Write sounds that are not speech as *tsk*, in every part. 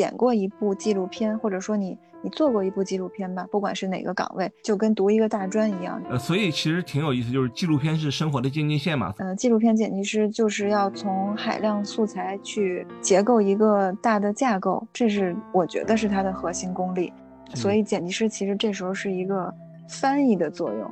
剪过一部纪录片，或者说你你做过一部纪录片吧，不管是哪个岗位，就跟读一个大专一样。呃，所以其实挺有意思，就是纪录片是生活的渐进线嘛。呃，纪录片剪辑师就是要从海量素材去结构一个大的架构，这是我觉得是它的核心功力。所以剪辑师其实这时候是一个翻译的作用，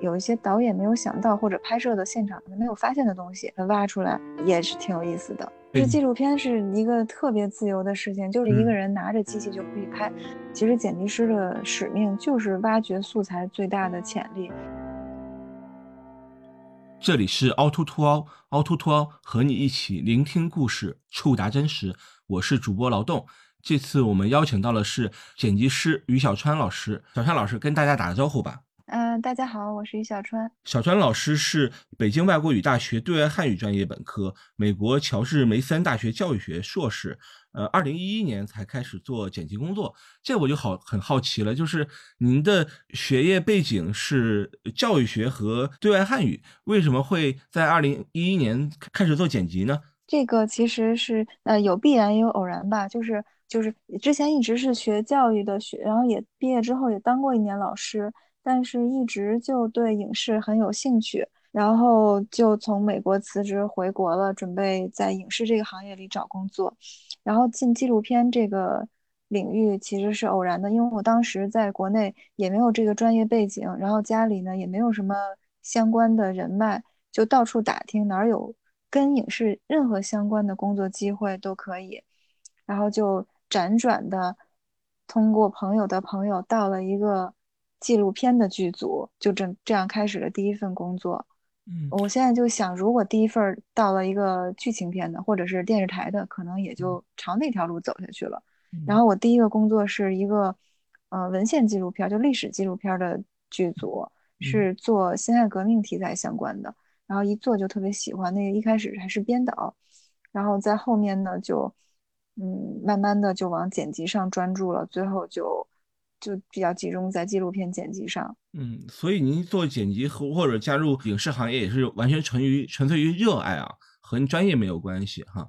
有一些导演没有想到或者拍摄的现场没有发现的东西，挖出来也是挺有意思的。这纪录片是一个特别自由的事情，就是一个人拿着机器就可以拍。其实剪辑师的使命就是挖掘素材最大的潜力。这里是凹凸凸凹，凹凸凸凹和你一起聆听故事，触达真实。我是主播劳动，这次我们邀请到的是剪辑师于小川老师。小川老师跟大家打个招呼吧。嗯，大家好，我是于小川。小川老师是北京外国语大学对外汉语专业本科，美国乔治梅森大学教育学硕士。呃，二零一一年才开始做剪辑工作，这我就好很好奇了，就是您的学业背景是教育学和对外汉语，为什么会在二零一一年开始做剪辑呢？这个其实是呃有必然也有偶然吧，就是就是之前一直是学教育的学，然后也毕业之后也当过一年老师。但是一直就对影视很有兴趣，然后就从美国辞职回国了，准备在影视这个行业里找工作。然后进纪录片这个领域其实是偶然的，因为我当时在国内也没有这个专业背景，然后家里呢也没有什么相关的人脉，就到处打听哪儿有跟影视任何相关的工作机会都可以，然后就辗转的通过朋友的朋友到了一个。纪录片的剧组就这这样开始了第一份工作。嗯，我现在就想，如果第一份到了一个剧情片的，或者是电视台的，可能也就朝那条路走下去了。然后我第一个工作是一个，呃，文献纪录片，就历史纪录片的剧组，是做辛亥革命题材相关的。然后一做就特别喜欢，那个一开始还是编导，然后在后面呢，就嗯，慢慢的就往剪辑上专注了，最后就。就比较集中在纪录片剪辑上，嗯，所以您做剪辑和或者加入影视行业也是完全纯于纯粹于热爱啊，和您专业没有关系哈，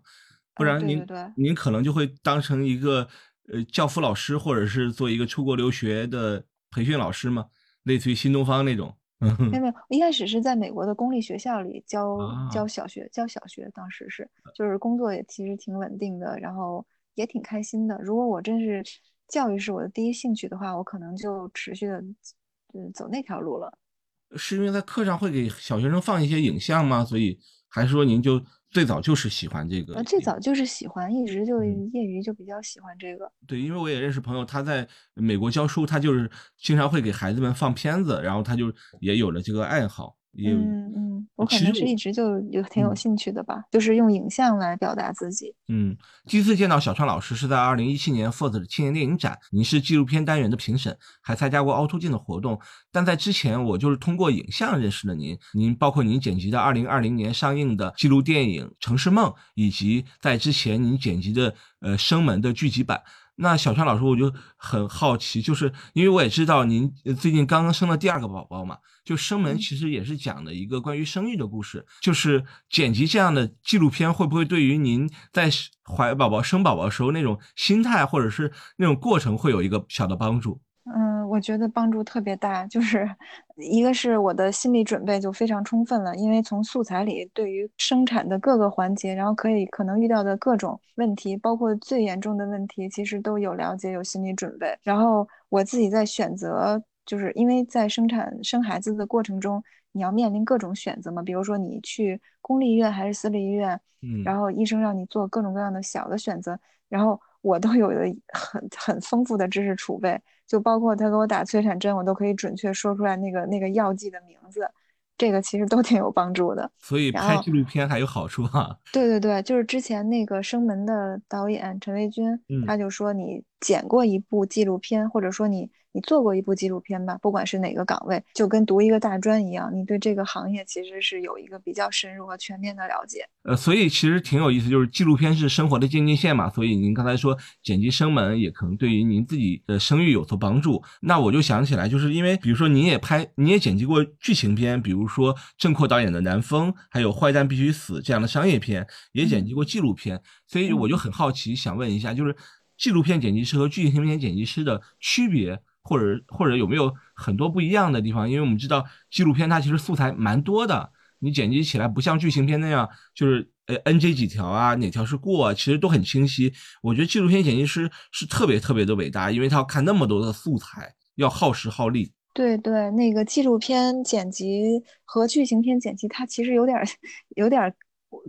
不然您您可能就会当成一个呃教辅老师，或者是做一个出国留学的培训老师嘛，类似于新东方那种。*laughs* 没有没有，一开始是在美国的公立学校里教教小学，教小学，当时是就是工作也其实挺稳定的，然后也挺开心的。如果我真是。教育是我的第一兴趣的话，我可能就持续的，嗯，走那条路了。是因为在课上会给小学生放一些影像吗？所以还是说您就最早就是喜欢这个？最早就是喜欢，一直就业余就比较喜欢这个。对，因为我也认识朋友，他在美国教书，他就是经常会给孩子们放片子，然后他就也有了这个爱好。嗯嗯，我可能是一直就有挺有兴趣的吧，就是用影像来表达自己。嗯，第一次见到小川老师是在二零一七年 FIRST 的青年电影展，您是纪录片单元的评审，还参加过凹凸镜的活动。但在之前，我就是通过影像认识了您。您包括您剪辑的二零二零年上映的纪录电影《城市梦》，以及在之前您剪辑的呃《生门》的剧集版。那小川老师，我就很好奇，就是因为我也知道您最近刚刚生了第二个宝宝嘛，就生门其实也是讲的一个关于生育的故事，就是剪辑这样的纪录片，会不会对于您在怀宝宝、生宝宝的时候那种心态或者是那种过程会有一个小的帮助？嗯，我觉得帮助特别大，就是一个是我的心理准备就非常充分了，因为从素材里对于生产的各个环节，然后可以可能遇到的各种问题，包括最严重的问题，其实都有了解，有心理准备。然后我自己在选择，就是因为在生产生孩子的过程中，你要面临各种选择嘛，比如说你去公立医院还是私立医院，嗯，然后医生让你做各种各样的小的选择，然后我都有了很很丰富的知识储备。就包括他给我打催产针，我都可以准确说出来那个那个药剂的名字，这个其实都挺有帮助的。所以拍纪录片还有好处哈。对对对，就是之前那个生门的导演陈维军，他就说你剪过一部纪录片，或者说你。你做过一部纪录片吧，不管是哪个岗位，就跟读一个大专一样，你对这个行业其实是有一个比较深入和全面的了解。呃，所以其实挺有意思，就是纪录片是生活的渐进线嘛。所以您刚才说剪辑生门也可能对于您自己的声誉有所帮助。那我就想起来，就是因为比如说您也拍，你也剪辑过剧情片，比如说郑阔导演的《南风》，还有《坏蛋必须死》这样的商业片，也剪辑过纪录片。所以我就很好奇，想问一下，就是。纪录片剪辑师和剧情片剪辑师的区别，或者或者有没有很多不一样的地方？因为我们知道纪录片它其实素材蛮多的，你剪辑起来不像剧情片那样，就是呃 NG 几条啊，哪条是过啊，其实都很清晰。我觉得纪录片剪辑师是特别特别的伟大，因为他要看那么多的素材，要耗时耗力。对对，那个纪录片剪辑和剧情片剪辑，它其实有点有点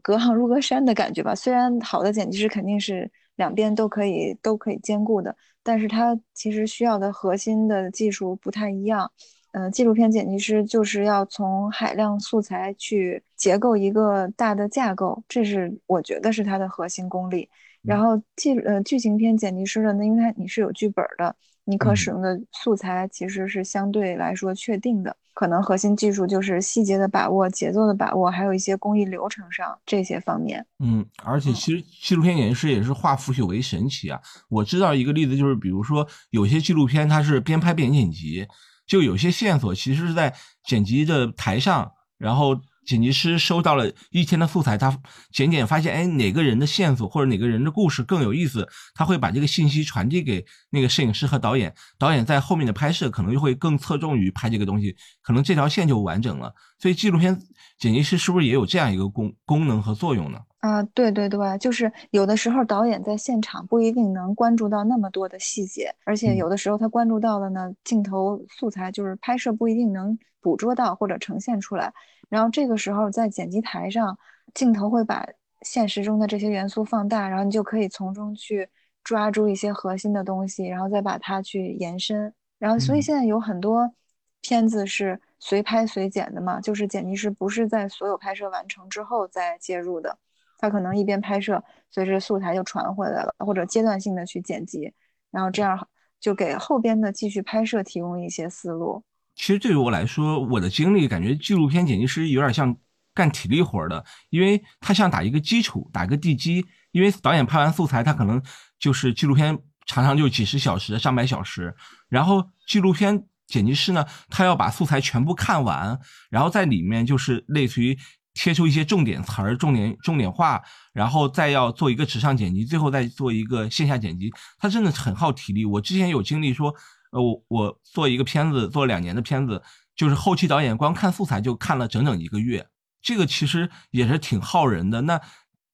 隔行如隔山的感觉吧。虽然好的剪辑师肯定是两边都可以都可以兼顾的，但是它其实需要的核心的技术不太一样。嗯，纪录片剪辑师就是要从海量素材去结构一个大的架构，这是我觉得是它的核心功力。然后剧呃剧情片剪辑师的，那因为它你是有剧本的。你可使用的素材其实是相对来说确定的，可能核心技术就是细节的把握、节奏的把握，还有一些工艺流程上这些方面。嗯，而且其实纪录片剪辑师也是化腐朽为神奇啊！我知道一个例子，就是比如说有些纪录片它是边拍边剪辑，就有些线索其实是在剪辑的台上，然后。剪辑师收到了一天的素材，他剪剪发现，哎，哪个人的线索或者哪个人的故事更有意思，他会把这个信息传递给那个摄影师和导演，导演在后面的拍摄可能就会更侧重于拍这个东西，可能这条线就完整了。所以纪录片剪辑师是不是也有这样一个功功能和作用呢？啊，对对对，就是有的时候导演在现场不一定能关注到那么多的细节，而且有的时候他关注到了呢，镜头素材就是拍摄不一定能捕捉到或者呈现出来。然后这个时候在剪辑台上，镜头会把现实中的这些元素放大，然后你就可以从中去抓住一些核心的东西，然后再把它去延伸。然后所以现在有很多片子是随拍随剪的嘛，就是剪辑师不是在所有拍摄完成之后再介入的，他可能一边拍摄，随着素材就传回来了，或者阶段性的去剪辑，然后这样就给后边的继续拍摄提供一些思路。其实对于我来说，我的经历感觉纪录片剪辑师有点像干体力活的，因为他像打一个基础，打一个地基。因为导演拍完素材，他可能就是纪录片常常就几十小时、上百小时，然后纪录片剪辑师呢，他要把素材全部看完，然后在里面就是类似于贴出一些重点词儿、重点重点话，然后再要做一个纸上剪辑，最后再做一个线下剪辑，他真的很耗体力。我之前有经历说。呃，我我做一个片子，做两年的片子，就是后期导演光看素材就看了整整一个月，这个其实也是挺耗人的。那，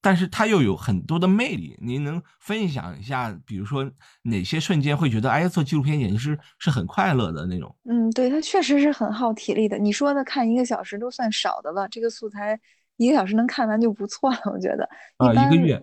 但是它又有很多的魅力。您能分享一下，比如说哪些瞬间会觉得，哎，做纪录片剪辑师是很快乐的那种？嗯，对，它确实是很耗体力的。你说的看一个小时都算少的了，这个素材一个小时能看完就不错了，我觉得。啊，一个月。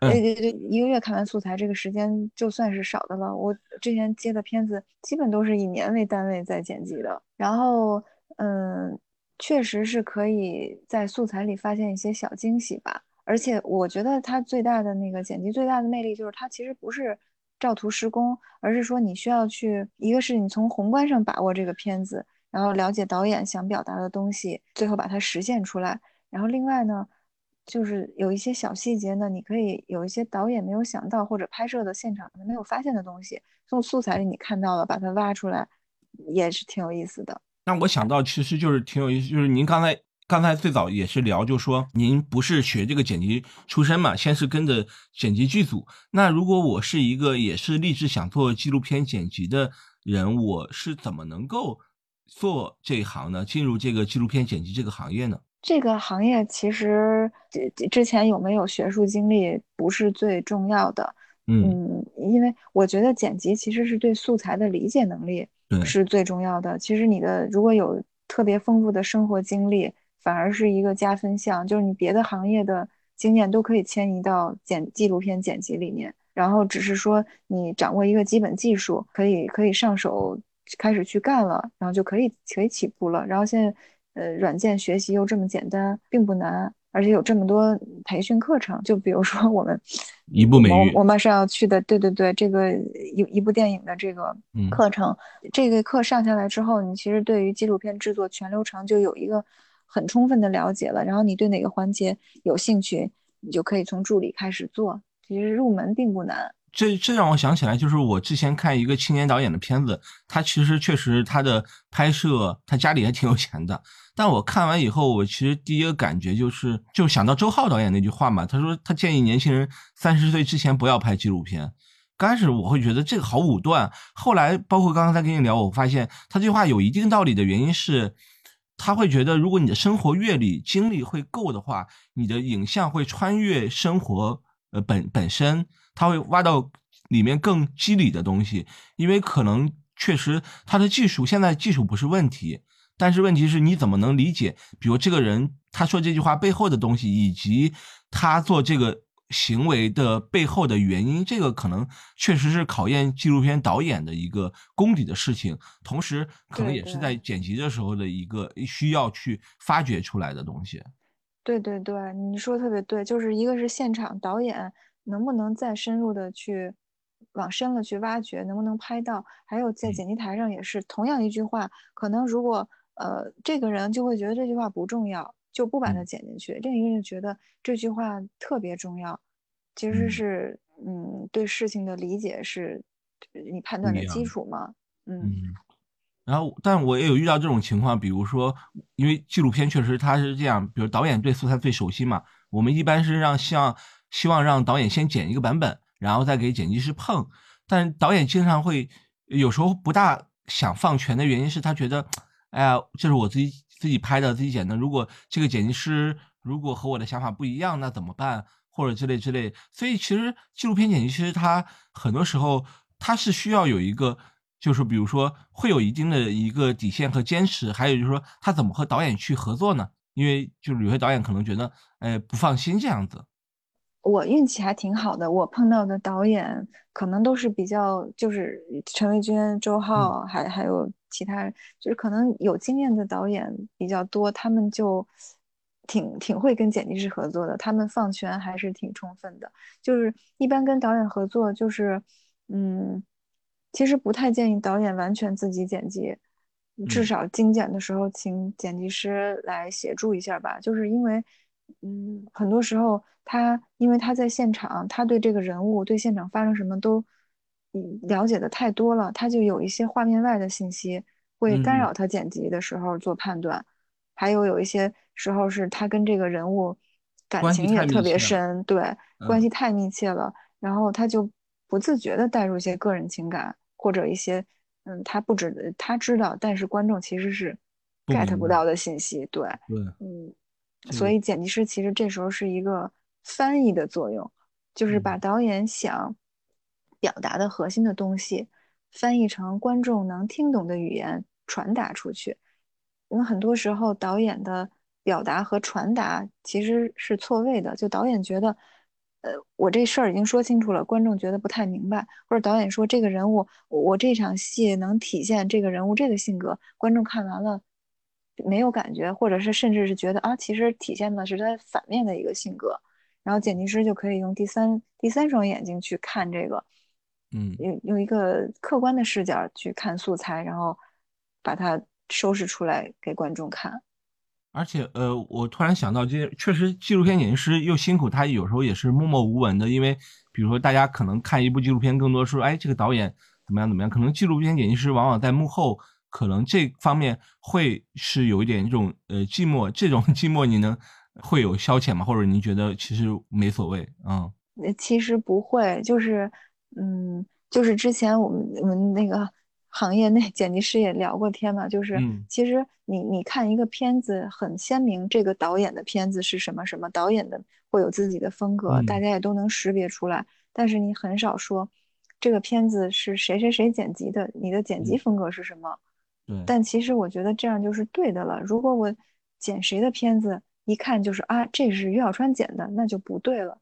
对对对，一个月看完素材，这个时间就算是少的了。我之前接的片子，基本都是以年为单位在剪辑的。然后，嗯，确实是可以在素材里发现一些小惊喜吧。而且，我觉得它最大的那个剪辑最大的魅力，就是它其实不是照图施工，而是说你需要去，一个是你从宏观上把握这个片子，然后了解导演想表达的东西，最后把它实现出来。然后另外呢。就是有一些小细节呢，你可以有一些导演没有想到或者拍摄的现场没有发现的东西，从素材里你看到了，把它挖出来，也是挺有意思的。那我想到其实就是挺有意思，就是您刚才刚才最早也是聊，就说您不是学这个剪辑出身嘛，先是跟着剪辑剧组。那如果我是一个也是立志想做纪录片剪辑的人，我是怎么能够做这一行呢？进入这个纪录片剪辑这个行业呢？这个行业其实之之前有没有学术经历不是最重要的，嗯，因为我觉得剪辑其实是对素材的理解能力是最重要的。其实你的如果有特别丰富的生活经历，反而是一个加分项，就是你别的行业的经验都可以迁移到剪纪录片剪辑里面，然后只是说你掌握一个基本技术，可以可以上手开始去干了，然后就可以可以起步了。然后现在。呃，软件学习又这么简单，并不难，而且有这么多培训课程。就比如说我们 *laughs* 一部美剧，我们是要去的，对对对，这个一一部电影的这个课程，这个课上下来之后，你其实对于纪录片制作全流程就有一个很充分的了解了。然后你对哪个环节有兴趣，你就可以从助理开始做。其实入门并不难。这这让我想起来，就是我之前看一个青年导演的片子，他其实确实他的拍摄，他家里还挺有钱的。但我看完以后，我其实第一个感觉就是，就想到周浩导演那句话嘛，他说他建议年轻人三十岁之前不要拍纪录片，刚开始我会觉得这个好武断，后来包括刚刚在跟你聊，我发现他这句话有一定道理的原因是，他会觉得如果你的生活阅历经历会够的话，你的影像会穿越生活呃本本身，他会挖到里面更机理的东西，因为可能确实他的技术现在技术不是问题，但是问题是你怎么能理解，比如这个人他说这句话背后的东西，以及他做这个。行为的背后的原因，这个可能确实是考验纪录片导演的一个功底的事情，同时可能也是在剪辑的时候的一个需要去发掘出来的东西。对对对，你说的特别对，就是一个是现场导演能不能再深入的去往深了去挖掘，能不能拍到，还有在剪辑台上也是同样一句话，可能如果呃这个人就会觉得这句话不重要。就不把它剪进去，另一个人觉得这句话特别重要，其实是嗯，对事情的理解是你判断的基础嘛，嗯。然后，但我也有遇到这种情况，比如说，因为纪录片确实它是这样，比如导演对素材最熟悉嘛，我们一般是让希望希望让导演先剪一个版本，然后再给剪辑师碰，但导演经常会有时候不大想放权的原因是他觉得，哎呀，这是我自己。自己拍的，自己剪的。如果这个剪辑师如果和我的想法不一样，那怎么办？或者之类之类。所以其实纪录片剪辑师他很多时候他是需要有一个，就是比如说会有一定的一个底线和坚持。还有就是说他怎么和导演去合作呢？因为就是有些导演可能觉得，哎，不放心这样子。我运气还挺好的，我碰到的导演可能都是比较，就是陈卫军、周浩，还还有其他，就是可能有经验的导演比较多，他们就挺挺会跟剪辑师合作的，他们放权还是挺充分的。就是一般跟导演合作，就是嗯，其实不太建议导演完全自己剪辑，至少精简的时候请剪辑师来协助一下吧，就是因为。嗯，很多时候他因为他在现场，他对这个人物、对现场发生什么都嗯了解的太多了，他就有一些画面外的信息会干扰他剪辑的时候做判断。还有有一些时候是他跟这个人物感情也特别深，对，关系太密切了，然后他就不自觉的带入一些个人情感或者一些嗯他不知他知道，但是观众其实是 get 不到的信息，对，对，嗯。所以剪辑师其实这时候是一个翻译的作用，就是把导演想表达的核心的东西翻译成观众能听懂的语言传达出去。因为很多时候导演的表达和传达其实是错位的，就导演觉得，呃，我这事儿已经说清楚了，观众觉得不太明白，或者导演说这个人物，我这场戏能体现这个人物这个性格，观众看完了。没有感觉，或者是甚至是觉得啊，其实体现的是他反面的一个性格，然后剪辑师就可以用第三第三双眼睛去看这个，嗯，用用一个客观的视角去看素材，然后把它收拾出来给观众看。而且，呃，我突然想到，这确实纪录片剪辑师又辛苦，他有时候也是默默无闻的，因为比如说大家可能看一部纪录片，更多说，哎，这个导演怎么样怎么样，可能纪录片剪辑师往往在幕后。可能这方面会是有一点这种呃寂寞，这种 *laughs* 寂寞你能会有消遣吗？或者您觉得其实没所谓嗯，其实不会，就是嗯，就是之前我们我们那个行业内剪辑师也聊过天嘛，就是其实你你看一个片子很鲜明，这个导演的片子是什么什么，导演的会有自己的风格，大家也都能识别出来，但是你很少说这个片子是谁谁谁剪辑的，你的剪辑风格是什么？但其实我觉得这样就是对的了。如果我剪谁的片子，一看就是啊，这是于小川剪的，那就不对了。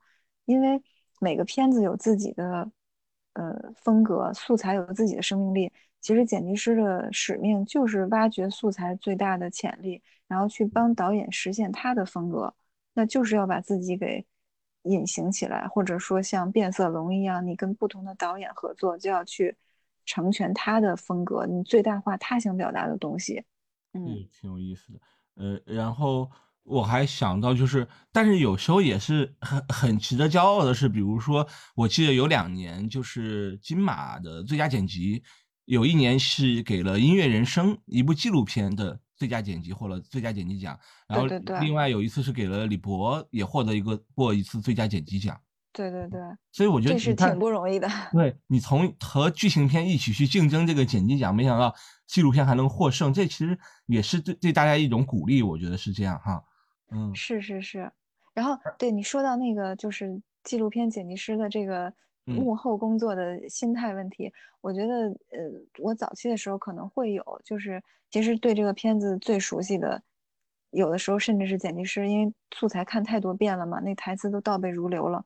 因为每个片子有自己的呃风格，素材有自己的生命力。其实剪辑师的使命就是挖掘素材最大的潜力，然后去帮导演实现他的风格。那就是要把自己给隐形起来，或者说像变色龙一样，你跟不同的导演合作，就要去。成全他的风格，你最大化他想表达的东西，嗯，挺有意思的。呃，然后我还想到，就是，但是有时候也是很很值得骄傲的是，比如说，我记得有两年就是金马的最佳剪辑，有一年是给了《音乐人生》一部纪录片的最佳剪辑获了最佳剪辑奖，然后另外有一次是给了李博也获得一个过一次最佳剪辑奖。对对对，所以我觉得这是挺不容易的。对你从和剧情片一起去竞争这个剪辑奖，没想到纪录片还能获胜，这其实也是对对大家一种鼓励，我觉得是这样哈。嗯，是是是。然后对你说到那个就是纪录片剪辑师的这个幕后工作的心态问题，我觉得呃，我早期的时候可能会有，就是其实对这个片子最熟悉的，有的时候甚至是剪辑师，因为素材看太多遍了嘛，那台词都倒背如流了。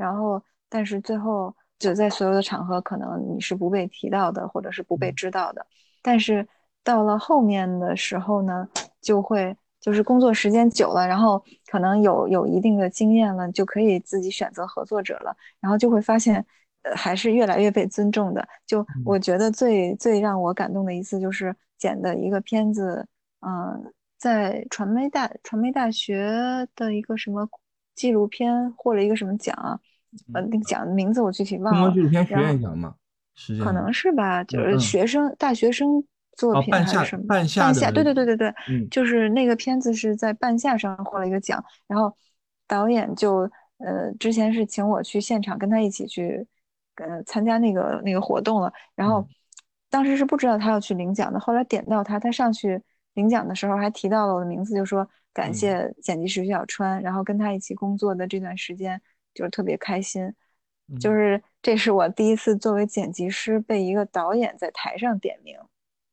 然后，但是最后就在所有的场合，可能你是不被提到的，或者是不被知道的。但是到了后面的时候呢，就会就是工作时间久了，然后可能有有一定的经验了，就可以自己选择合作者了。然后就会发现，呃，还是越来越被尊重的。就我觉得最最让我感动的一次，就是剪的一个片子，嗯，在传媒大传媒大学的一个什么。纪录片获了一个什么奖啊？呃，那个奖的名字我具体忘了。中国纪录片学院奖吗？是可能是吧，就是学生大学生作品还是什么？半夏，半夏，对对对对对，嗯，就是那个片子是在半夏上获了一个奖，然后导演就呃之前是请我去现场跟他一起去呃参加那个那个活动了，然后当时是不知道他要去领奖的，后来点到他，他上去领奖的时候还提到了我的名字，就说。感谢剪辑师徐小川，然后跟他一起工作的这段时间就是特别开心，就是这是我第一次作为剪辑师被一个导演在台上点名，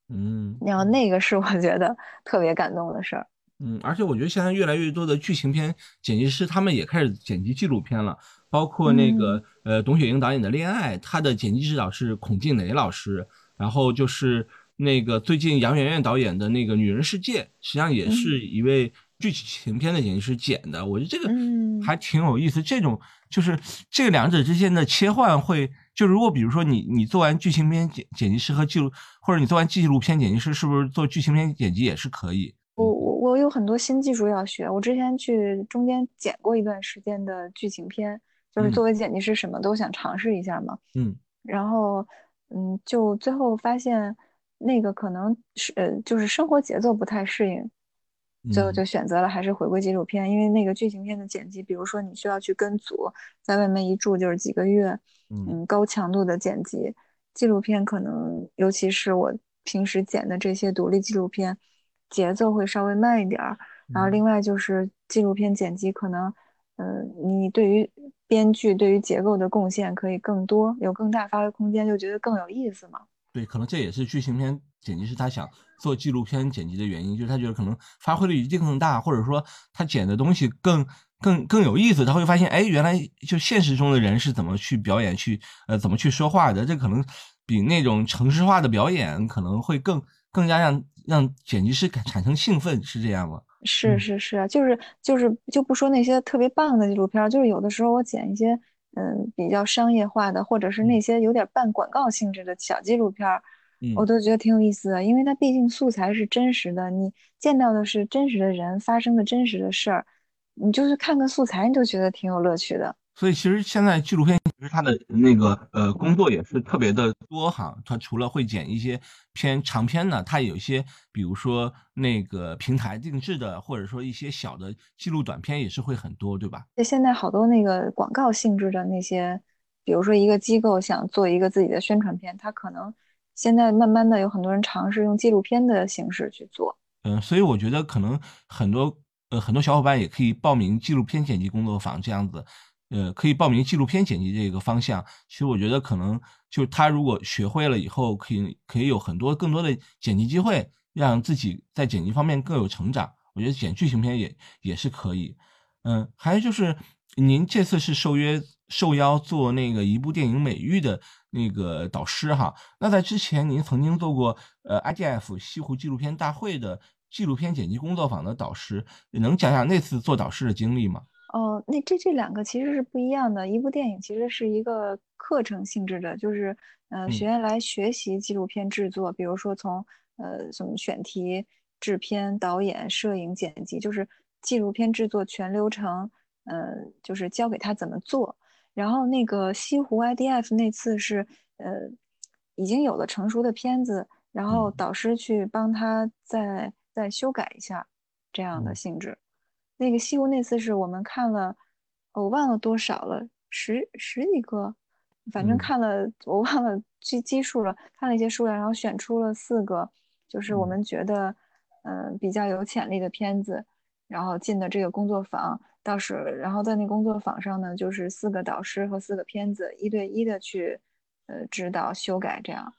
嗯，然后那个是我觉得特别感动的事儿，嗯，而且我觉得现在越来越多的剧情片剪辑师他们也开始剪辑纪录片了，包括那个呃董雪莹导演的《恋爱》，他的剪辑指导是孔静蕾老师，然后就是那个最近杨媛媛导演的那个《女人世界》，实际上也是一位。剧情片的剪辑师剪的，我觉得这个还挺有意思。这种就是这两者之间的切换会，就如果比如说你你做完剧情片剪剪辑师和记录，或者你做完纪录片剪辑师，是不是做剧情片剪辑也是可以？我我我有很多新技术要学。我之前去中间剪过一段时间的剧情片，就是作为剪辑师什么都想尝试一下嘛。嗯，然后嗯，就最后发现那个可能是呃，就是生活节奏不太适应。最后就选择了还是回归纪录片，因为那个剧情片的剪辑，比如说你需要去跟组，在外面一住就是几个月，嗯，高强度的剪辑。纪录片可能，尤其是我平时剪的这些独立纪录片，节奏会稍微慢一点儿。然后另外就是纪录片剪辑可能，嗯，你对于编剧对于结构的贡献可以更多，有更大发挥空间，就觉得更有意思嘛。对，可能这也是剧情片剪辑师他想做纪录片剪辑的原因，就是他觉得可能发挥的余地更大，或者说他剪的东西更更更有意思。他会发现，哎，原来就现实中的人是怎么去表演，去呃怎么去说话的。这可能比那种城市化的表演可能会更更加让让剪辑师产生兴奋，是这样吗？是是是，就是就是就不说那些特别棒的纪录片，就是有的时候我剪一些。嗯，比较商业化的，或者是那些有点半广告性质的小纪录片儿，我都觉得挺有意思的，因为它毕竟素材是真实的，你见到的是真实的人发生的真实的事儿，你就是看个素材，你都觉得挺有乐趣的。所以其实现在纪录片其实它的那个呃工作也是特别的多哈，它除了会剪一些偏长片呢，它有一些比如说那个平台定制的，或者说一些小的记录短片也是会很多，对吧？现在好多那个广告性质的那些，比如说一个机构想做一个自己的宣传片，它可能现在慢慢的有很多人尝试用纪录片的形式去做。嗯，所以我觉得可能很多呃很多小伙伴也可以报名纪录片剪辑工作坊这样子。呃，可以报名纪录片剪辑这个方向。其实我觉得可能就他如果学会了以后，可以可以有很多更多的剪辑机会，让自己在剪辑方面更有成长。我觉得剪剧情片也也是可以。嗯，还有就是您这次是受约受邀做那个一部电影美育的那个导师哈。那在之前您曾经做过呃 IDF 西湖纪录片大会的纪录片剪辑工作坊的导师，能讲讲那次做导师的经历吗？哦，那这这两个其实是不一样的。一部电影其实是一个课程性质的，就是呃学员来学习纪录片制作，比如说从呃什么选题、制片、导演、摄影、剪辑，就是纪录片制作全流程，呃就是教给他怎么做。然后那个西湖 IDF 那次是呃已经有了成熟的片子，然后导师去帮他再再修改一下这样的性质。那个西湖那次是我们看了，我忘了多少了，十十几个，反正嗯看了我忘了基基数了，看了一些数量，然后选出了四个，就是我嗯们觉得嗯、呃比较有潜力的片子，然后进的这个工作坊。到时，然后在那工作坊上呢，就是四个导师和四个片子一对一的去呃指导修改这样。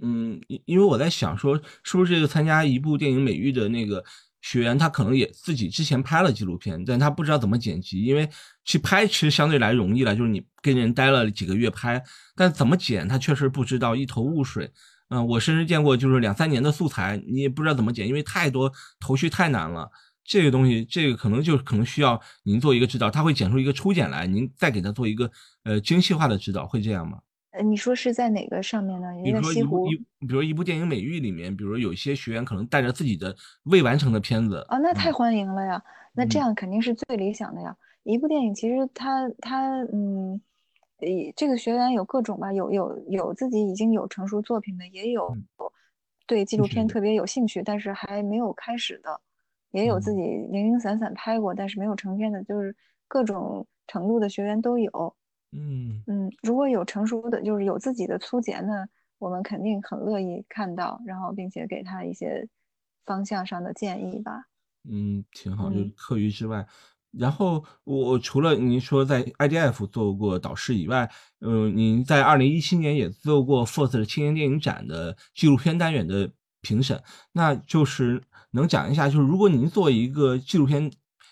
嗯，因因为我在想说，是不是这个参加一部电影美育的那个学员，他可能也自己之前拍了纪录片，但他不知道怎么剪辑，因为去拍其实相对来容易了，就是你跟人待了几个月拍，但怎么剪他确实不知道，一头雾水。嗯，我甚至见过就是两三年的素材，你也不知道怎么剪，因为太多头绪太难了。这个东西，这个可能就可能需要您做一个指导，他会剪出一个初剪来，您再给他做一个呃精细化的指导，会这样吗？呃，你说是在哪个上面呢？比如说一部一，比如一部电影美育里面，比如有些学员可能带着自己的未完成的片子，哦，那太嗯欢迎了呀！那这嗯样肯定是最理想的呀。一部电影其实它它嗯，呃，这个学员有各种吧，有有有自己已经有成熟作品的，也有嗯，对纪录，片特别有兴趣，但是还没有开始的，也有自嗯己零零散散拍过，但是没有成片的，就是各种程度的学员都有。嗯嗯，如果有成熟的，就是有自己的粗剪呢，我们肯定很乐意看到，然后并且给他一些方向上的建议吧。嗯，挺好，就是嗯。课余之外。然后我除了您说在 IDF 做过导师以外，嗯、您在二零一七年也做过 FIRST 的青年电影展的纪录片单元的评审，那就是能讲一下，就是如果您做一个纪录片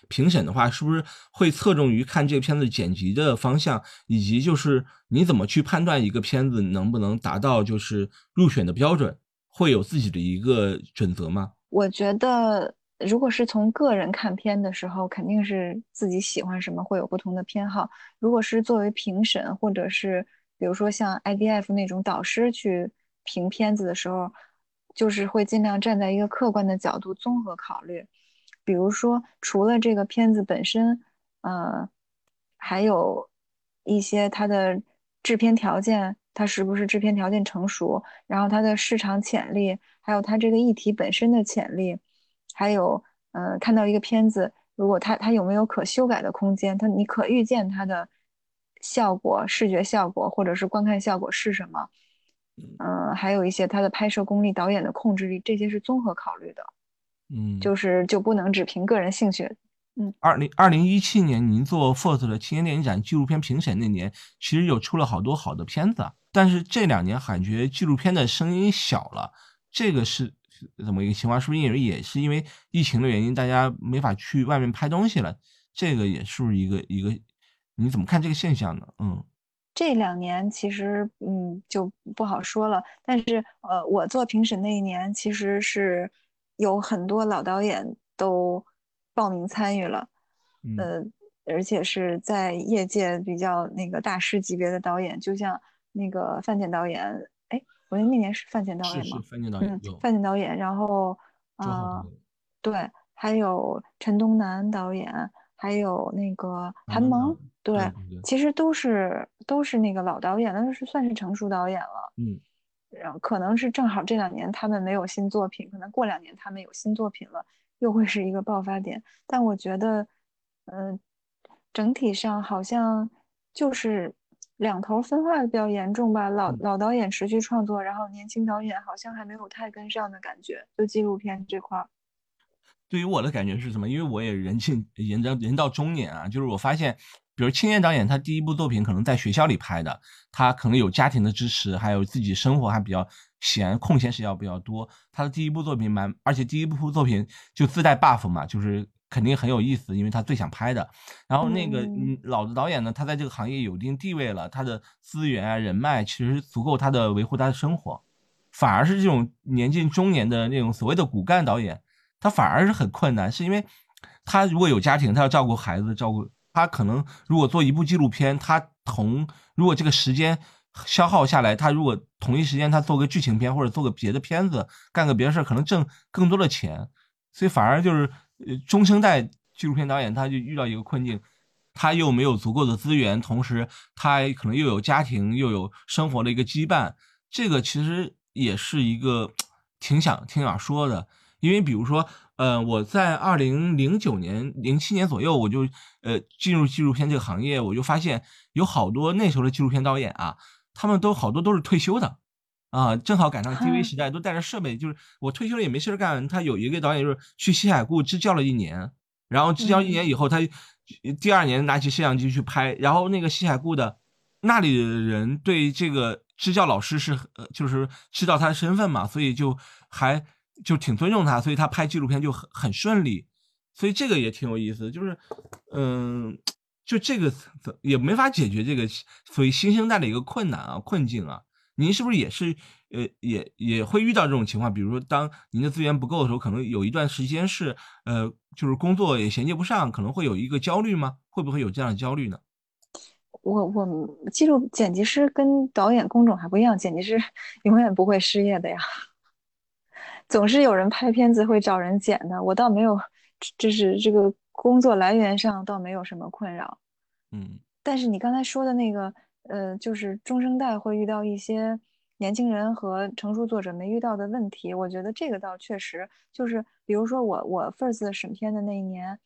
评审的话，是不是会侧重于看这个片子剪辑的方向，以及就是你怎么去判断一个片子能不能达到就是入选的标准，会有自己的一个准则吗？我觉得，如果是从个人看片的时候，肯定是自己喜欢什么，会有不同的偏好。如果是作为评审，或者是比如说像 IDF 那种导师去评片子的时候，就是会尽量站在一个客观的角度综合考虑。比如说，除了这个片子本身，呃，还有一些它的制片条件，它是不是制片条件成熟，然后它的市场潜力，还有它这个议题本身的潜力，还有呃，看到一个片子，如果它它有没有可修改的空间，它你可预见它的效果、视觉效果或者是观看效果是什么，嗯、还有一些他的拍摄功力、导演的控制力，这些是综合考虑的，嗯。就是就不能只凭个人兴趣。嗯，二零二零一七年，您做 FIRST 的青年电影展纪录片评审那年，其实有出了好多好的片子啊，但是这两年感觉纪录片的声音小了，这个是是怎么一个情况？是不是因为也是因为疫情的原因，大家没法去外面拍东西了？这个也是不是一个一个？你怎么看这个现象呢？嗯这两年其实嗯就不好说了，但是呃，我做评审那一年其实是有很多老导演都报名参与了，嗯。呃，而且是在业界比较那个大师级别的导演，就像那个范建导演，哎，我那年是范建导是是演吗？范建导？演嗯，范建导演，然后呃，周浩导演对，还有陈东南导演，还有那个韩萌，对其实都是都是那个老导演，那是算是成熟导演了。嗯然后可能是正好这两年他们没有新作品，可能过两年他们有新作品了，又会是一个爆发点。但我觉得，嗯、整体上好像就是两头分化的比较严重吧。老嗯老导演持续创作，然后年轻导演好像还没有太跟上的感觉，就纪录片这块儿。对于我的感觉是什么？因为我也人近人到人到中年啊，就是我发现，比如青年导演，他第一部作品可能在学校里拍的，他可能有家庭的支持，还有自己生活还比较闲，空闲时间比较多。他的第一部作品蛮，而且第一部作品就自带 buff 嘛，就是肯定很有意思，因为他最想拍的。然后那个嗯嗯，老的导演呢，他在这个行业有一定地位了，他的资源啊、人脉其实足够他的维护他的生活。反而是这种年近中年的那种所谓的骨干导演，他反而是很困难，是因为他如果有家庭，他要照顾孩子，照顾他可能如果做一部纪录片，他同如果这个时间消耗下来，他如果同一时间他做个剧情片或者做个别的片子，干个别的事儿，可能挣更多的钱，所以反而就是呃中生代纪录片导演他就遇到一个困境。他又没有足够的资源，同时他可能又有家庭，又有生活的一个羁绊，这个其实也是一个 *tsk* 挺想挺想说的，因为比如说，呃，我在二零零九年、零七年左右，我就呃进入纪录片这个行业，我就发现有好多那时候的纪录片导演啊，他们都好多都是退休的，啊，正好赶上 DV 时代，都带着设备，就是我退休了也没事干。他有一个导演就是去西海固支教了一年，然后支教一年以后，他第二年拿起摄像机去拍，然后那个西海固的那里的人对这个支教老师是呃就是知道他的身份嘛，所以就还。就挺尊重他，所以他拍纪录片就很很顺利，所以这个也挺有意思。就是，嗯，就这个也没法解决这个所以新生代的一个困难啊困境啊。您是不是也是呃也也会遇到这种情况？比如说，当您的资源不够的时候，可能有一段时间是呃就是工作也衔接不上，可能会有一个焦虑吗？会不会有这样的焦虑呢？我我记录剪辑师跟导演工种还不一样，剪辑师 *laughs* 永远不会失业的呀。总是有人拍片子会找人剪的，我倒没有，就是这个工作来源上倒没有什么困扰，嗯。但是你刚才说的那个，呃，就是中生代会遇到一些年轻人和成熟作者没遇到的问题，我觉得这个倒确实就是，比如说我我 first 审片的那一年，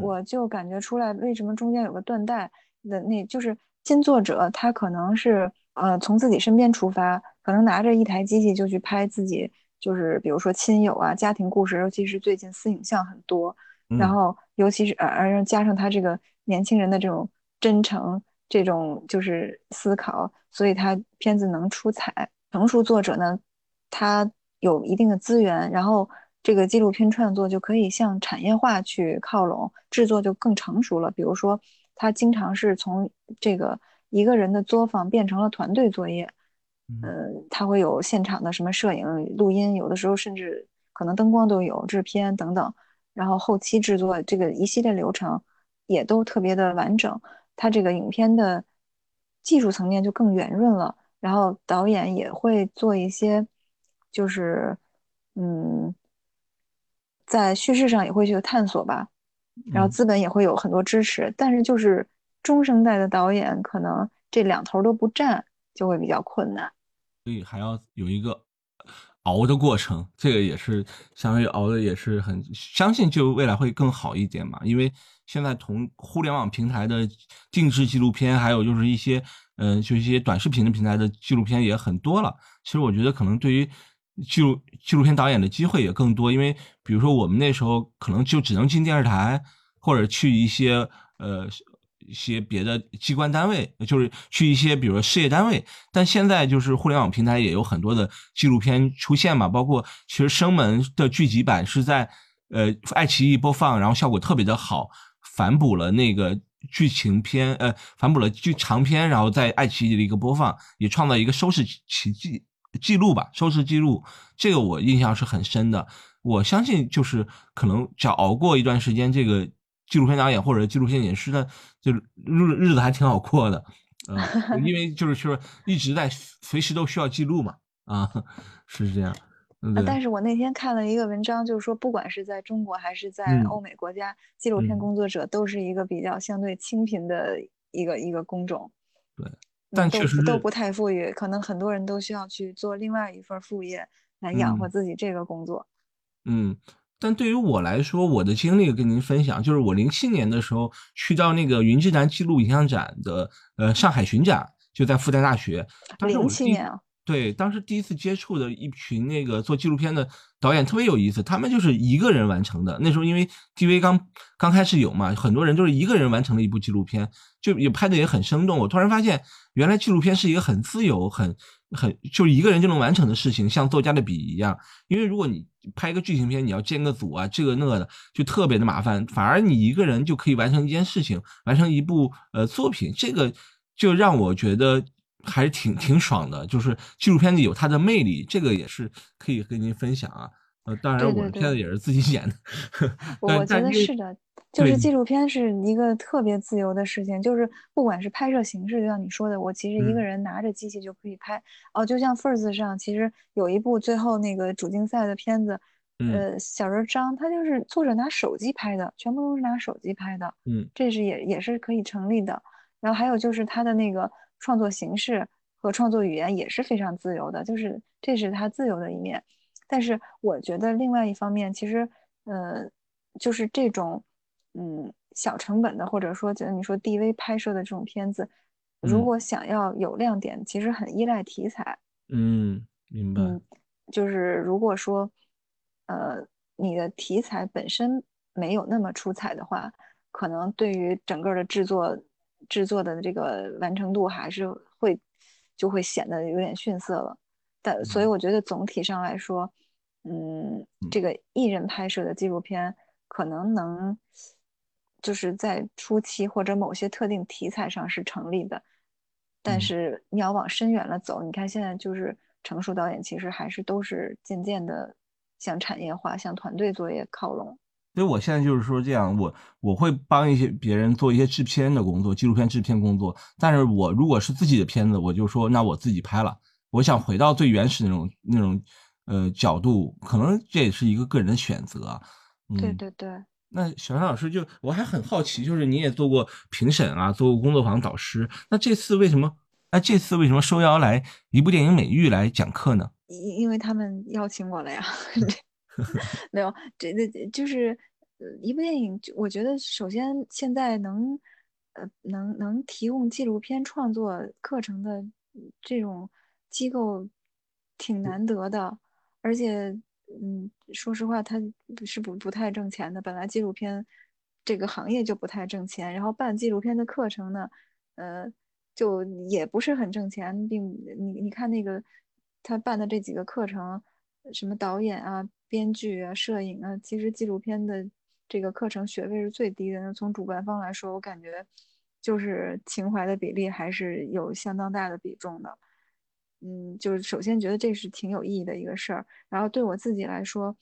我就感觉出来为什么中间有个断代的，那就是新作者他可能是呃从自己身边出发，可能拿着一台机器就去拍自己。就是比如说亲友啊、家庭故事，尤其是最近私影像很多，然后尤其是而加上他这个年轻人的这种真诚、这种就是思考，所以他片子能出彩。成熟作者呢，他有一定的资源，然后这个纪录片创作就可以向产业化去靠拢，制作就更成熟了。比如说，他经常是从这个一个人的作坊变成了团队作业。呃，他会有现场的什么摄影、录音，有的时候甚至可能灯光都有，制片等等，然后后期制作这个一系列流程也都特别的完整。他这个影片的技术层面就更圆润了，然后导演也会做一些，就是嗯，在叙事上也会去探索吧，然后资本也会有很多支持。但是就是中生代的导演可能这两头都不占，就会比较困难。所以还要有一个熬的过程，这个也是相当于熬的，也是很相信就未来会更好一点嘛。因为现在同互联网平台的定制纪录片，还有就是一些嗯，就一些短视频的平台的纪录片也很多了。其实我觉得可能对于纪录纪录片导演的机会也更多，因为比如说我们那时候可能就只能进电视台或者去一些呃。一些别的机关单位，就是去一些比如说事业单位，但现在就是互联网平台也有很多的纪录片出现嘛，包括其实《生门》的剧集版是在呃爱奇艺播放，然后效果特别的好，反哺了那个剧情片，呃反哺了剧长片，然后在爱奇艺的一个播放，也创造一个收视奇迹记录吧，收视记录，这个我印象是很深的。我相信就是可能只要熬过一段时间，这个。纪录片导演或者纪录片演示的，就是日日子还挺好过的，嗯，*laughs* 因为就是说一直在随时都需要记录嘛，啊，是这样。但是我那天看了一个文章，就是说不管是在中国还是在欧美国家，纪录片工作者都是一个比较相对清贫的一个一个工种。对，但确实都不太富裕，可能很多人都需要去做另外一份副业来养活自己这个工作。嗯。但对于我来说，我的经历跟您分享，就是我零七年的时候去到那个云之南记录影像展的呃上海巡展，就在复旦大学。零七年啊。对，当时第一次接触的一群那个做纪录片的导演特别有意思，他们就是一个人完成的。那时候因为 DV 刚刚开始有嘛，很多人就是一个人完成了一部纪录片，就也拍的也很生动。我突然发现，原来纪录片是一个很自由、很很就一个人就能完成的事情，像作家的笔一样。因为如果你拍个剧情片，你要建个组啊，这个那个的，就特别的麻烦。反而你一个人就可以完成一件事情，完成一部呃作品，这个就让我觉得。还是挺挺爽的，就是纪录片里有它的魅力，这个也是可以跟您分享啊。呃，当然我的片子也是自己演的。我觉得是的，就是纪录片是一个特别自由的事情，就是不管是拍摄形式，就像你说的，我其实一个人拿着机器就可以拍。哦，就像 First 上其实有一部最后那个主竞赛的片子，呃，小人张，他就是作者拿手机拍的，全部都是拿手机拍的。嗯，这是也也是可以成立的。然后还有就是他的那个。创作形式和创作语言也是非常自由的，就是这是他自由的一面。但是我觉得另外一方面，其实呃，就是这种嗯小成本的，或者说觉得你说 DV 拍摄的这种片子，如嗯果想要有亮点，其实很依赖题材。嗯，明白。嗯，就是如果说，呃，你的题材本身没有那么出彩的话，可能对于整个的制作制作的这个完成度还是会就会显得有点逊色了。但所以嗯我觉得总体上来说，嗯，嗯这个艺人拍摄的纪录片可能能就是在初期或者某些特定题材上是成立的。但嗯。是你要往深远了走，你看现在就是成熟导演，其实还是都是渐渐的向产业化、向团队作业靠拢。所以我现在就是说这样，我我会帮一些别人做一些制片的工作，纪录片制片工作。但是我如果是自己的片子，我就说那我自己拍了。我想回到最原始那种那种呃角度，可能这也是一个个人的选择。嗯，对对对，那小杨老师就我还很好奇，就是你也做过评审啊，做过工作坊导师，那这次为什么？那这次为什么受邀来一部电影美育来讲课呢？因因为他们邀请我了呀。*laughs* *laughs* 没有，这这就是呃一部电影，就我觉得首先现在能呃能能提供纪录片创作课程的这种机构挺难得的，而且嗯，说实话，它是不不太挣钱的，本来纪录片这个行业就不太挣钱，然后办纪录片的课程呢，呃，就也不是很挣钱，并你你看那个他办的这几个课程。什么导演啊、编剧啊、摄影啊，其实纪录片的这个课程学费是最低的。那从主办方来说，我感觉就是情怀的比例还是有相当大的比重的。嗯，就是首先觉得这是挺有意义的一个事儿，然后对我自己来说，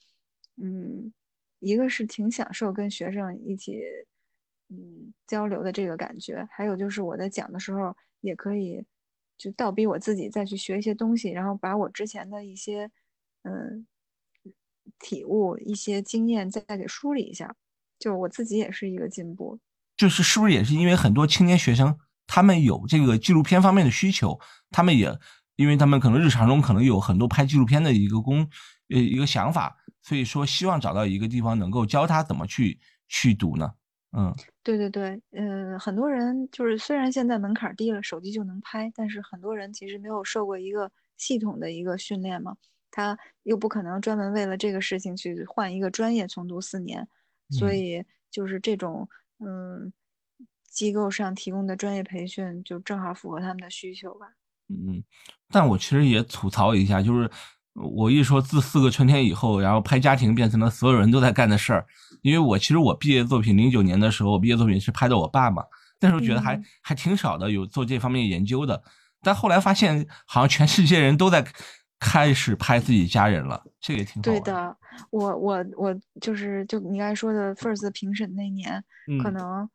嗯，一个是挺享受跟学生一起嗯交流的这个感觉，还有就是我在讲的时候也可以就倒逼我自己再去学一些东西，然后把我之前的一些嗯，体悟一些经验，再给梳理一下，就我自己也是一个进步。就是是不是也是因为很多青年学生他们有这个纪录片方面的需求，他们也因为他们可能日常中可能有很多拍纪录片的一个工呃一个想法，所以说希望找到一个地方能够教他怎么去去读呢？嗯，对对对，呃，很多人就是虽然现在门槛低了，手机就能拍，但是很多人其实没有受过一个系统的一个训练嘛。他又不可能专门为了这个事情去换一个专业重读四年，所嗯。以就是这种嗯机构上提供的专业培训，就正好符合他们的需求吧。嗯，但我其实也吐槽一下，就是我一说自四个春天以后，然后拍家庭变成了所有人都在干的事儿，因为我其实我毕业作品零九年的时候，我毕业作品是拍的我爸嘛，那时候觉得还、嗯。还挺少的有做这方面研究的，但后来发现好像全世界人都在开始拍自己家人了，这个也挺好的。对的，我我我就是就你刚才说的 First 评审那年，可嗯能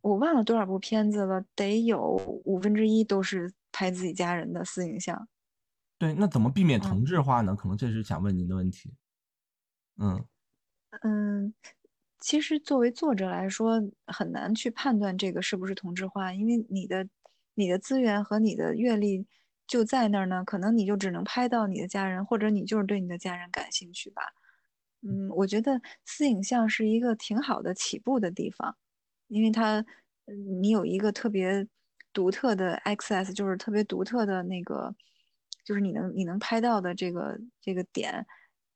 我忘了多少部片子了，得有五分之一都是拍自己家人的私影像。对，那怎么避免嗯同质化呢？可能这是想问您的问题。嗯嗯，其实作为作者来说，很难去判断这个是不是同质化，因为你的你的资源和你的阅历就在那儿呢，可能你就只能拍到你的家人，或者你就是对你的家人感兴趣吧。嗯，我觉得私影像是一个挺好的起步的地方，因为它，嗯你有一个特别独特的 access，就是特别独特的那个，就是你能你能拍到的这个这个点，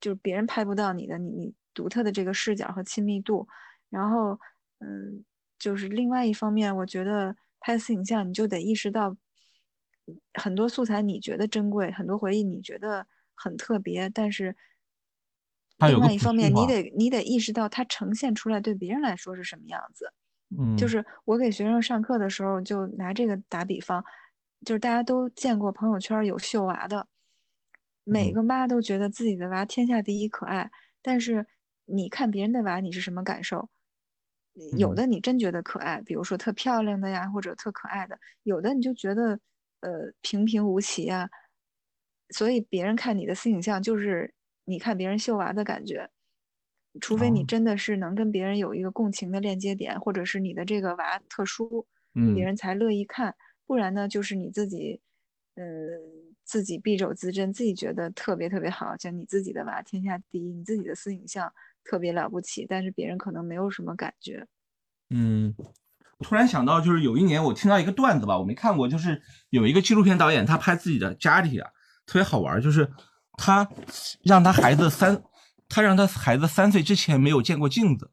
就是别人拍不到你的，你你独特的这个视角和亲密度。然后，嗯，就是另外一方面，我觉得拍私影像你就得意识到，很多素材你觉得珍贵，很多回忆你觉得很特别，但是另外一方面，你得你得意识到它呈现出来对别人来说是什么样子。嗯，就是我给学生上课的时候，就拿这个打比方，就是大家都见过朋友圈有秀娃的，每嗯个妈都觉得自己的娃天下第一可爱，但是你看别人的娃，你是什么感受？有嗯的你真觉得可爱，比如说特漂亮的呀，或者特可爱的；有的你就觉得呃平平无奇啊。所以别人看你的私影像，就是你看别人秀娃的感觉。除非你哦真的是能跟别人有一个共情的链接点，或者是你的这个娃特殊，别嗯人才乐意看。不然呢，就是你自己，呃，自己敝帚自珍，自己觉得特别特别好，像你自己的娃，天下第一，你自己的私影像特别了不起，但是别人可能没有什么感觉。嗯，突然想到，就是有一年我听到一个段子吧，我没看过，就是有一个纪录片导演，他拍自己的家里啊，特别好玩，就是他让他孩子三，他让他孩子三岁之前没有见过镜子，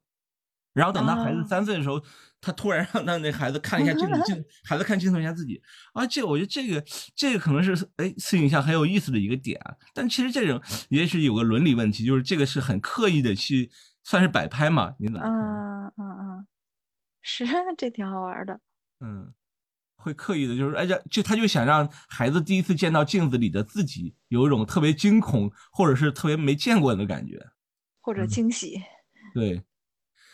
然后等他孩子三岁的时候。他突然让他那孩子看一下镜子，镜 *laughs* 孩子看镜头一下自己啊，这我觉得这个这个可能是哎私影像很有意思的一个点，但其实这种也许有个伦理问题，就是这个是很刻意的去算是摆拍嘛？你怎么？嗯嗯嗯，是这挺好玩的。嗯，会刻意的，就是哎呀，就他就想让孩子第一次见到镜子里的自己，有一种特别惊恐或者是特别没见过的感觉，或者惊喜。对，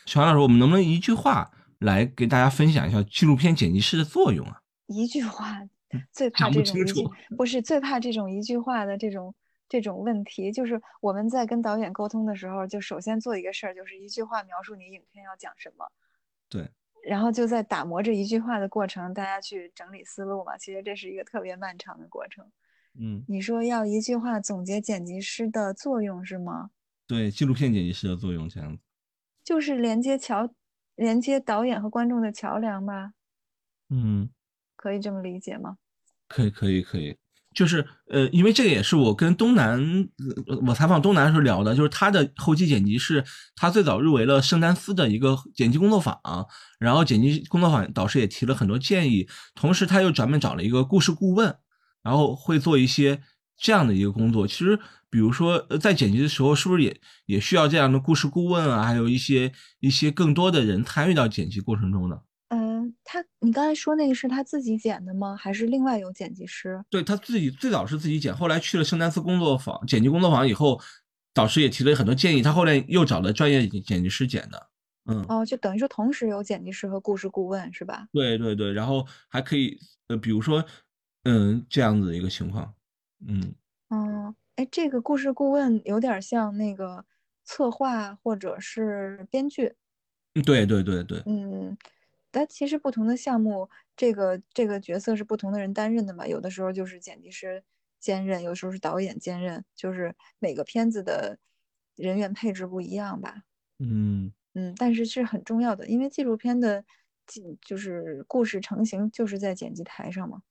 小杨老师，我们能不能一句话？来给大家分享一下纪录片剪辑师的作用啊！一句话，*laughs* 最怕这种一句不是最怕这种一句话的这种这种问题，就是我们在跟导演沟通的时候，就首先做一个事儿，就是一句话描述你影片要讲什么。对。然后就在打磨这一句话的过程，大家去整理思路嘛。其实这是一个特别漫长的过程。嗯。你说要一句话总结剪辑师的作用是吗？对，纪录片剪辑师的作用这样子。就是连接桥。连接导演和观众的桥梁吧，嗯，可以这么理解吗？可以，可以，可以。就是呃，因为这个也是我跟东南，我采访东南的时候聊的，就是他的后期剪辑是，他最早入围了圣丹斯的一个剪辑工作坊，然后剪辑工作坊导师也提了很多建议，同时他又专门找了一个故事顾问，然后会做一些这样的一个工作。其实。比如说，在剪辑的时候，是不是也也需要这样的故事顾问啊？还有一些一些更多的人参与到剪辑过程中呢？嗯，他，你刚才说那个是他自己剪的吗？还是另外有剪辑师？对他自己最早是自己剪，后来去了圣丹斯工作坊剪辑工作坊以后，导师也提了很多建议，他后来又找了专业剪辑师剪的。嗯，哦，就等于说同时有剪辑师和故事顾问是吧？对对对，然后还可以，呃，比如说，嗯，这样子一个情况，嗯。哦。哎，这个故事顾问有点像那个策划或者是编剧。嗯，对对对对。嗯，但其实不同的项目，这个这个角色是不同的人担任的嘛。有的时候就是剪辑师兼任，有时候是导演兼任，就是每个片子的人员配置不一样吧。嗯嗯，但是是很重要的，因为纪录片的，就是故事成型就是在剪辑台上嘛。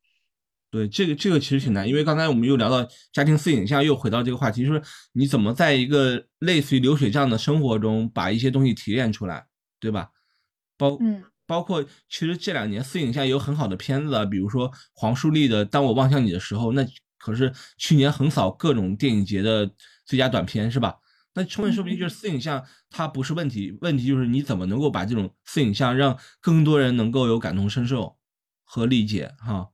对这个这个其实挺难，因为刚才我们又聊到家庭私影像，又回到这个话题，就是你怎么在一个类似于流水账的生活中把一些东西提炼出来，对吧？包嗯，包括其实这两年私影像有很好的片子，比如说黄树立的《当我望向你的时候》，那可是去年横扫各种电影节的最佳短片，是吧？那充分说明就是私影像它不是问题，问题就是你怎么能够把这种私影像让更多人能够有感同身受和理解，哈。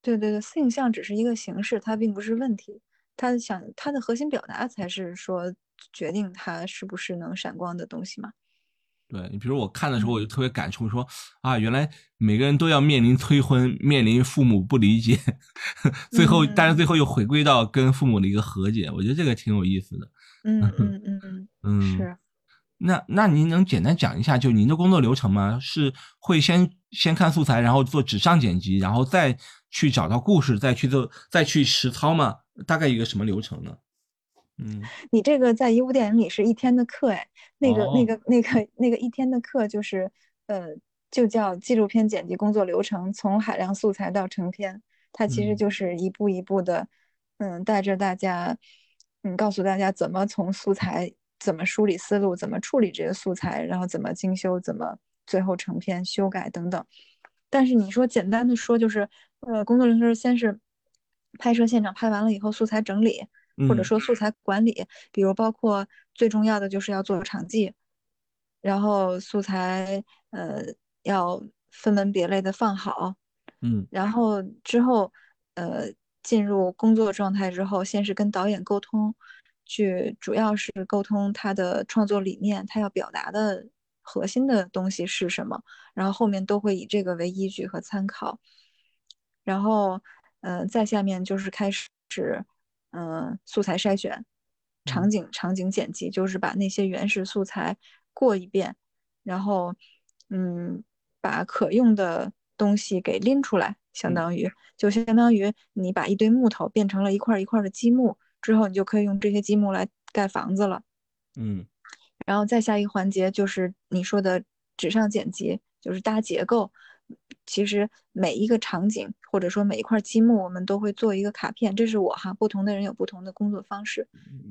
对对对，私影像只是一个形式，它并不是问题。它想它的核心表达才是说决定它是不是能闪光的东西嘛。对你，比如我看的时候，我就特别感触，说啊，原来每个人都要面临催婚，面临父母不理解，*laughs* 最后但是最后又回归到跟父母的一个和解，我觉得这个挺有意思的。嗯嗯嗯 *laughs* 嗯，是。那那您能简单讲一下，就您的工作流程吗？是会先先看素材，然后做纸上剪辑，然后再去找到故事，再去做，再去实操吗？大概一个什么流程呢？嗯，你这个在一部电影里是一天的课哎，那个那个那个那个一天的课就是呃，就叫纪录片剪辑工作流程，从海量素材到成片，它其实就是一步一步的，嗯，带着大家，嗯，告诉大家怎么从素材。怎么梳理思路，怎么处理这些素材，然后怎么精修，怎么最后成片修改等等。但是你说简单的说，就是呃，工作流程先是拍摄现场拍完了以后，素材整理，或者说素材管理，比如包括最重要的就是要做场记，然后素材呃要分门别类的放好，嗯，然后之后呃进入工作状态之后，先是跟导演沟通。去主要是沟通他的创作理念，他要表达的核心的东西是什么，然后后面都会以这个为依据和参考。然后，呃，再下面就是开始，嗯，素材筛选，场景场景剪辑，就是把那些原始素材过一遍，然后，嗯，把可用的东西给拎出来，相当于就相当于你把一堆木头变成了一块一块的积木之后，你就可以用这些积木来盖房子了。嗯，然后再下一个环节就是你说的纸上剪辑，就是搭结构。其实每一个场景或者说每一块积木，我们都会做一个卡片。这是我哈，不同的人有不同的工作方式。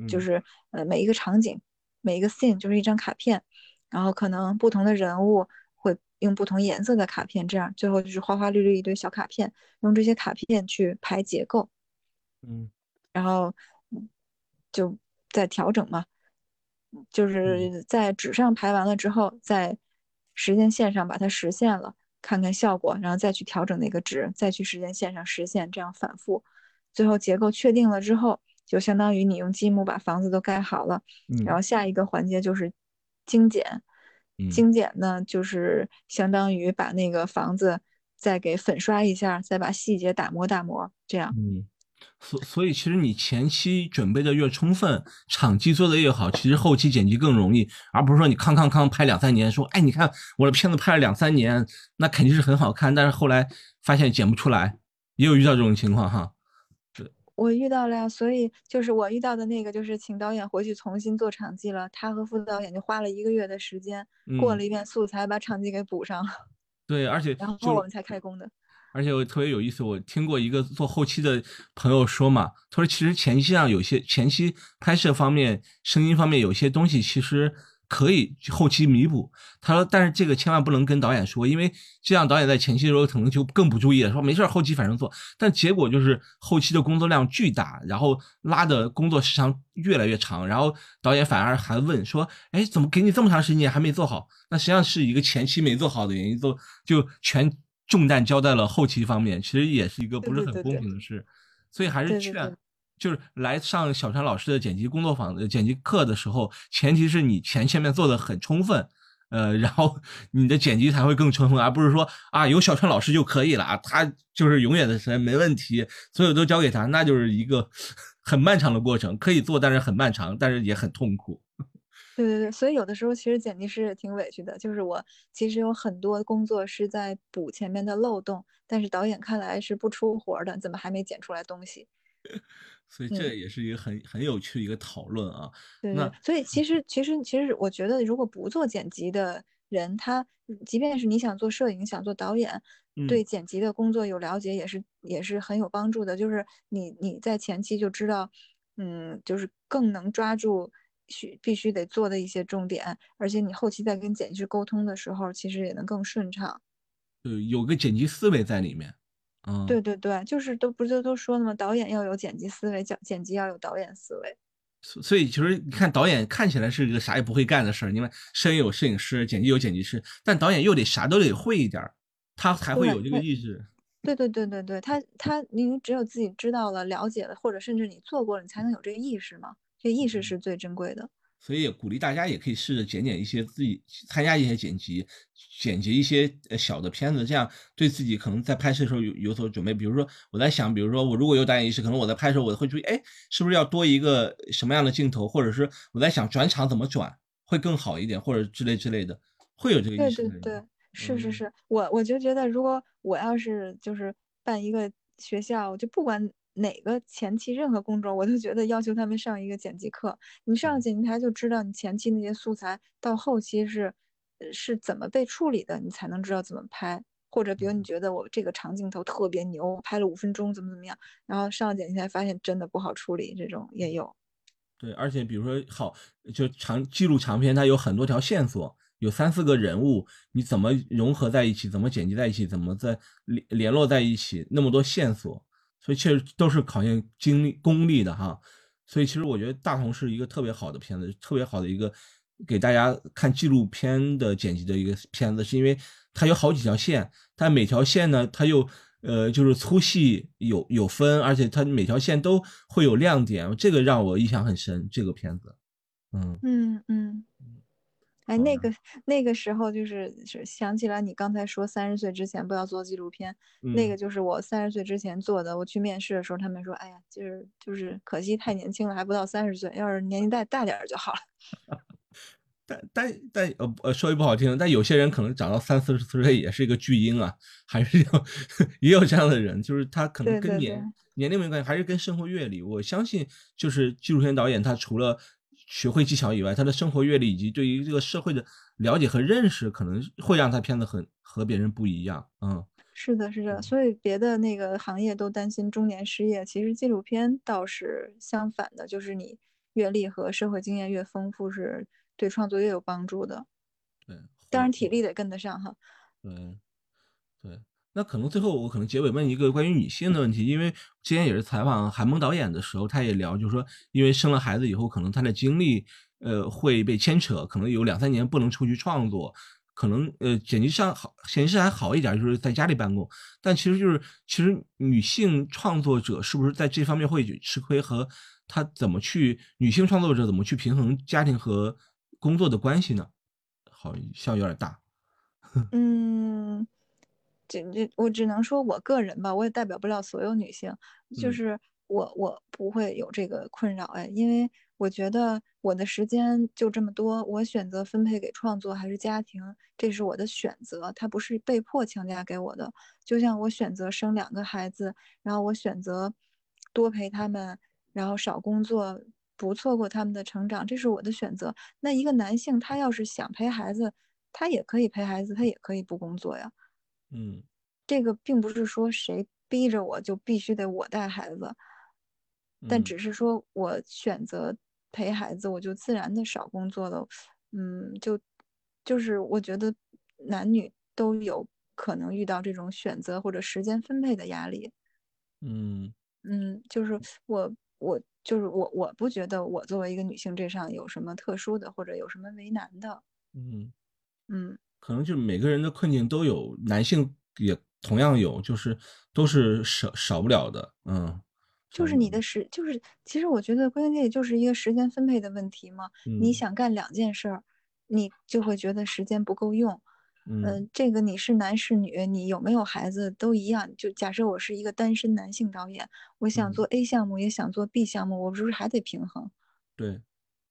就是呃每一个场景，每一个 scene 就是一张卡片，然后可能不同的人物会用不同颜色的卡片，这样最后就是花花绿绿一堆小卡片，用这些卡片去排结构。嗯，然后就在调整嘛，就是在纸上排完了之后，在时间线上把它实现了。看看效果，然后再去调整那个值，再去时间线上实现，这样反复，最后结构确定了之后，就相当于你用积木把房子都盖好了。然后下一个环节就是精简，精简呢就是相当于把那个房子再给粉刷一下，再把细节打磨打磨，这样。所所以，其实你前期准备的越充分，场记做的越好，其实后期剪辑更容易，而不是说你康康康拍两三年，说哎，你看我的片子拍了两三年，那肯定是很好看，但是后来发现剪不出来，也有遇到这种情况哈。是，我遇到了呀，所以就是我遇到的那个，就是请导演回去重新做场记了，他和副导演就花了一个月的时间，过了一遍素材，把场记给补上了。对，而且然后我们才开工的。而且我特别有意思，我听过一个做后期的朋友说嘛，他说其实前期上有些前期拍摄方面、声音方面有些东西其实可以后期弥补。他说，但是这个千万不能跟导演说，因为这样导演在前期的时候可能就更不注意了，说没事后期反正做。但结果就是后期的工作量巨大，然后拉的工作时长越来越长，然后导演反而还问说，哎，怎么给你这么长时间还没做好？那实际上是一个前期没做好的原因，都就全。重担交在了后期方面，其实也是一个不是很公平的事，所以还是劝，就是来上小川老师的剪辑工作坊的剪辑课的时候，前提是你前前面做的很充分，呃，然后 *laughs* 你的剪辑才会更充分，而不是说啊有小川老师就可以了啊，他就是永远的神没问题，所有都交给他，那就是一个 *laughs* 很漫长的过程，可以做，但是很漫长，但是也很痛苦。对对对，所以有的时候其实剪辑师也挺委屈的，就是我其实有很多工作是在补前面的漏洞，但是导演看来是不出活的，怎么还没剪出来东西？*laughs* 所以这也是一个很很有趣的一个讨论啊。对，所以其实其实其实我觉得，如果不做剪辑的人，他即便是你想做摄影、想做导演，对剪辑的工作有了解，也是也是很有帮助的。就是你你在前期就知道，嗯，就是更能抓住。需必须得做的一些重点，而且你后期在跟剪辑师沟通的时候，其实也能更顺畅。对，有个剪辑思维在里面。嗯，对对对，就是都不就都说了吗？导演要有剪辑思维，剪剪辑要有导演思维。所以其实你看，导演看起来是一个啥也不会干的事儿，因为摄影有摄影师，剪辑有剪辑师，但导演又得啥都得会一点儿，他才会有这个意识。对对对对对，他他你只有自己知道了、了解了，或者甚至你做过了，你才能有这个意识嘛。这意识是最珍贵的，所以也鼓励大家也可以试着剪剪一些自己参加一些剪辑，剪辑一些呃小的片子，这样对自己可能在拍摄的时候有有所准备。比如说我在想，比如说我如果有导演意识，可能我在拍摄我会注意，哎，是不是要多一个什么样的镜头，或者是我在想转场怎么转会更好一点，或者之类之类的，会有这个意识。对对对，是是是，我我就觉得如果我要是就是办一个学校，就不管。哪个前期任何工种，我都觉得要求他们上一个剪辑课。你上了剪辑台就知道你前期那些素材到后期是，是怎么被处理的，你才能知道怎么拍。或者比如你觉得我这个长镜头特别牛，拍了五分钟怎么怎么样，然后上了剪辑台发现真的不好处理，这种也有。对，而且比如说好，就长记录长片，它有很多条线索，有三四个人物，你怎么融合在一起，怎么剪辑在一起，怎么在联联络在一起，那么多线索。所以确实都是考验精力功力的哈，所以其实我觉得大同是一个特别好的片子，特别好的一个给大家看纪录片的剪辑的一个片子，是因为它有好几条线，但每条线呢，它又呃就是粗细有有分，而且它每条线都会有亮点，这个让我印象很深。这个片子，嗯嗯嗯。哎，那个那个时候就是是想起来你刚才说三十岁之前不要做纪录片，那个就是我三十岁之前做的。我去面试的时候，他们说：“哎呀，就是就是可惜太年轻了，还不到三十岁，要是年纪再大点就好了。*laughs* ”但但但呃呃，说句不好听，但有些人可能长到三四十岁也是一个巨婴啊，还是有 *laughs* 也有这样的人，就是他可能跟年年龄没关系，还是跟生活阅历。我相信，就是纪录片导演他除了学会技巧以外，他的生活阅历以及对于这个社会的了解和认识，可能会让他片子很和别人不一样。嗯，是的，是的。所以别的那个行业都担心中年失业，其实纪录片倒是相反的，就是你阅历和社会经验越丰富是。对创作越有帮助的，对，当然体力得跟得上哈。对，对，那可能最后我可能结尾问一个关于女性的问题，因为之前也是采访韩萌导演的时候，他也聊，就是说，因为生了孩子以后，可能他的精力呃会被牵扯，可能有两三年不能出去创作，可能呃剪辑上好，显示还好一点，就是在家里办公，但其实就是其实女性创作者是不是在这方面会吃亏，和她怎么去女性创作者怎么去平衡家庭和工作的关系呢？好像有点大。*laughs* 嗯，这这我只能说我个人吧，我也代表不了所有女性。就是我我不会有这个困扰哎，因为我觉得我的时间就这么多，我选择分配给创作还是家庭，这是我的选择，它不是被迫强加给我的。就像我选择生两个孩子，然后我选择多陪他们，然后少工作。不错过他们的成长，这是我的选择。那一个男性，他要是想陪孩子，他也可以陪孩子，他也可以不工作呀。嗯，这个并不是说谁逼着我就必须得我带孩子，但只是说我选择陪孩子，我就自然的少工作了。嗯，就就是我觉得男女都有可能遇到这种选择或者时间分配的压力。嗯嗯，就是我我。就是我，我不觉得我作为一个女性这上有什么特殊的，或者有什么为难的。嗯嗯，可能就是每个人的困境都有，男性也同样有，就是都是少少不了的。嗯，就是你的时，就是其实我觉得归根结底就是一个时间分配的问题嘛。你想干两件事儿，你就会觉得时间不够用。嗯，这个你是男是女，你有没有孩子都一样。就假设我是一个单身男性导演，我想做 A 项目，也想做 B 项目，我是不是还得平衡？对，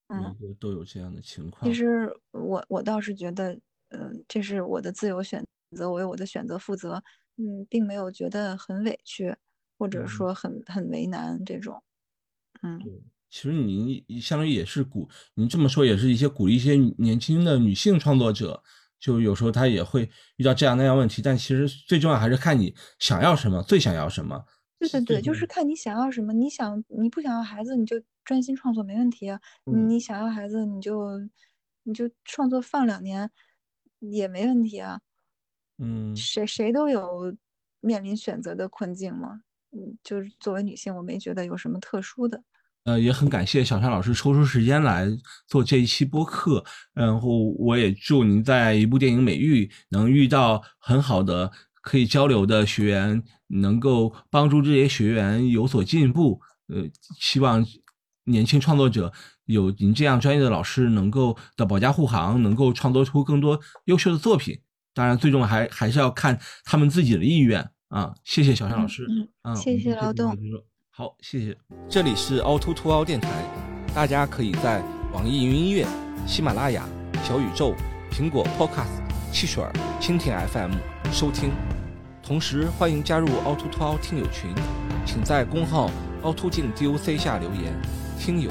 嗯，都有这样的情况。其实我我倒是觉得，嗯，这是我的自由选择，我为我的选择负责。嗯，并没有觉得很委屈，或者说很很为难这种。嗯，其实您相当于也是鼓，您这么说也是一些鼓励一些年轻的女性创作者。就有时候她也会遇到这样那样问题，但其实最重要还是看你想要什么，最想要什么。对对对，就是看你想要什么。你想你不想要孩子，你就专心创作没问题啊。你想要孩子，你就你就创作放两年也没问题啊。嗯，谁谁都有面临选择的困境嘛。嗯，就是作为女性，我没觉得有什么特殊的。呃，也很感谢小山老师抽出时间来做这一期播客，然后我也祝您在一部电影美育能遇到很好的可以交流的学员，能够帮助这些学员有所进步。呃，希望年轻创作者有您这样专业的老师，能够的保驾护航，能够创作出更多优秀的作品。当然，最终还还是要看他们自己的意愿啊。谢谢小山老师，嗯，谢谢劳动。好，谢谢。这里是凹凸凸凹电台，大家可以在网易云音乐、喜马拉雅、小宇宙、苹果 Podcast、汽水儿、蜻蜓 FM 收听。同时，欢迎加入凹凸凸凹听友群，请在公号凹凸镜 DOC 下留言。听友，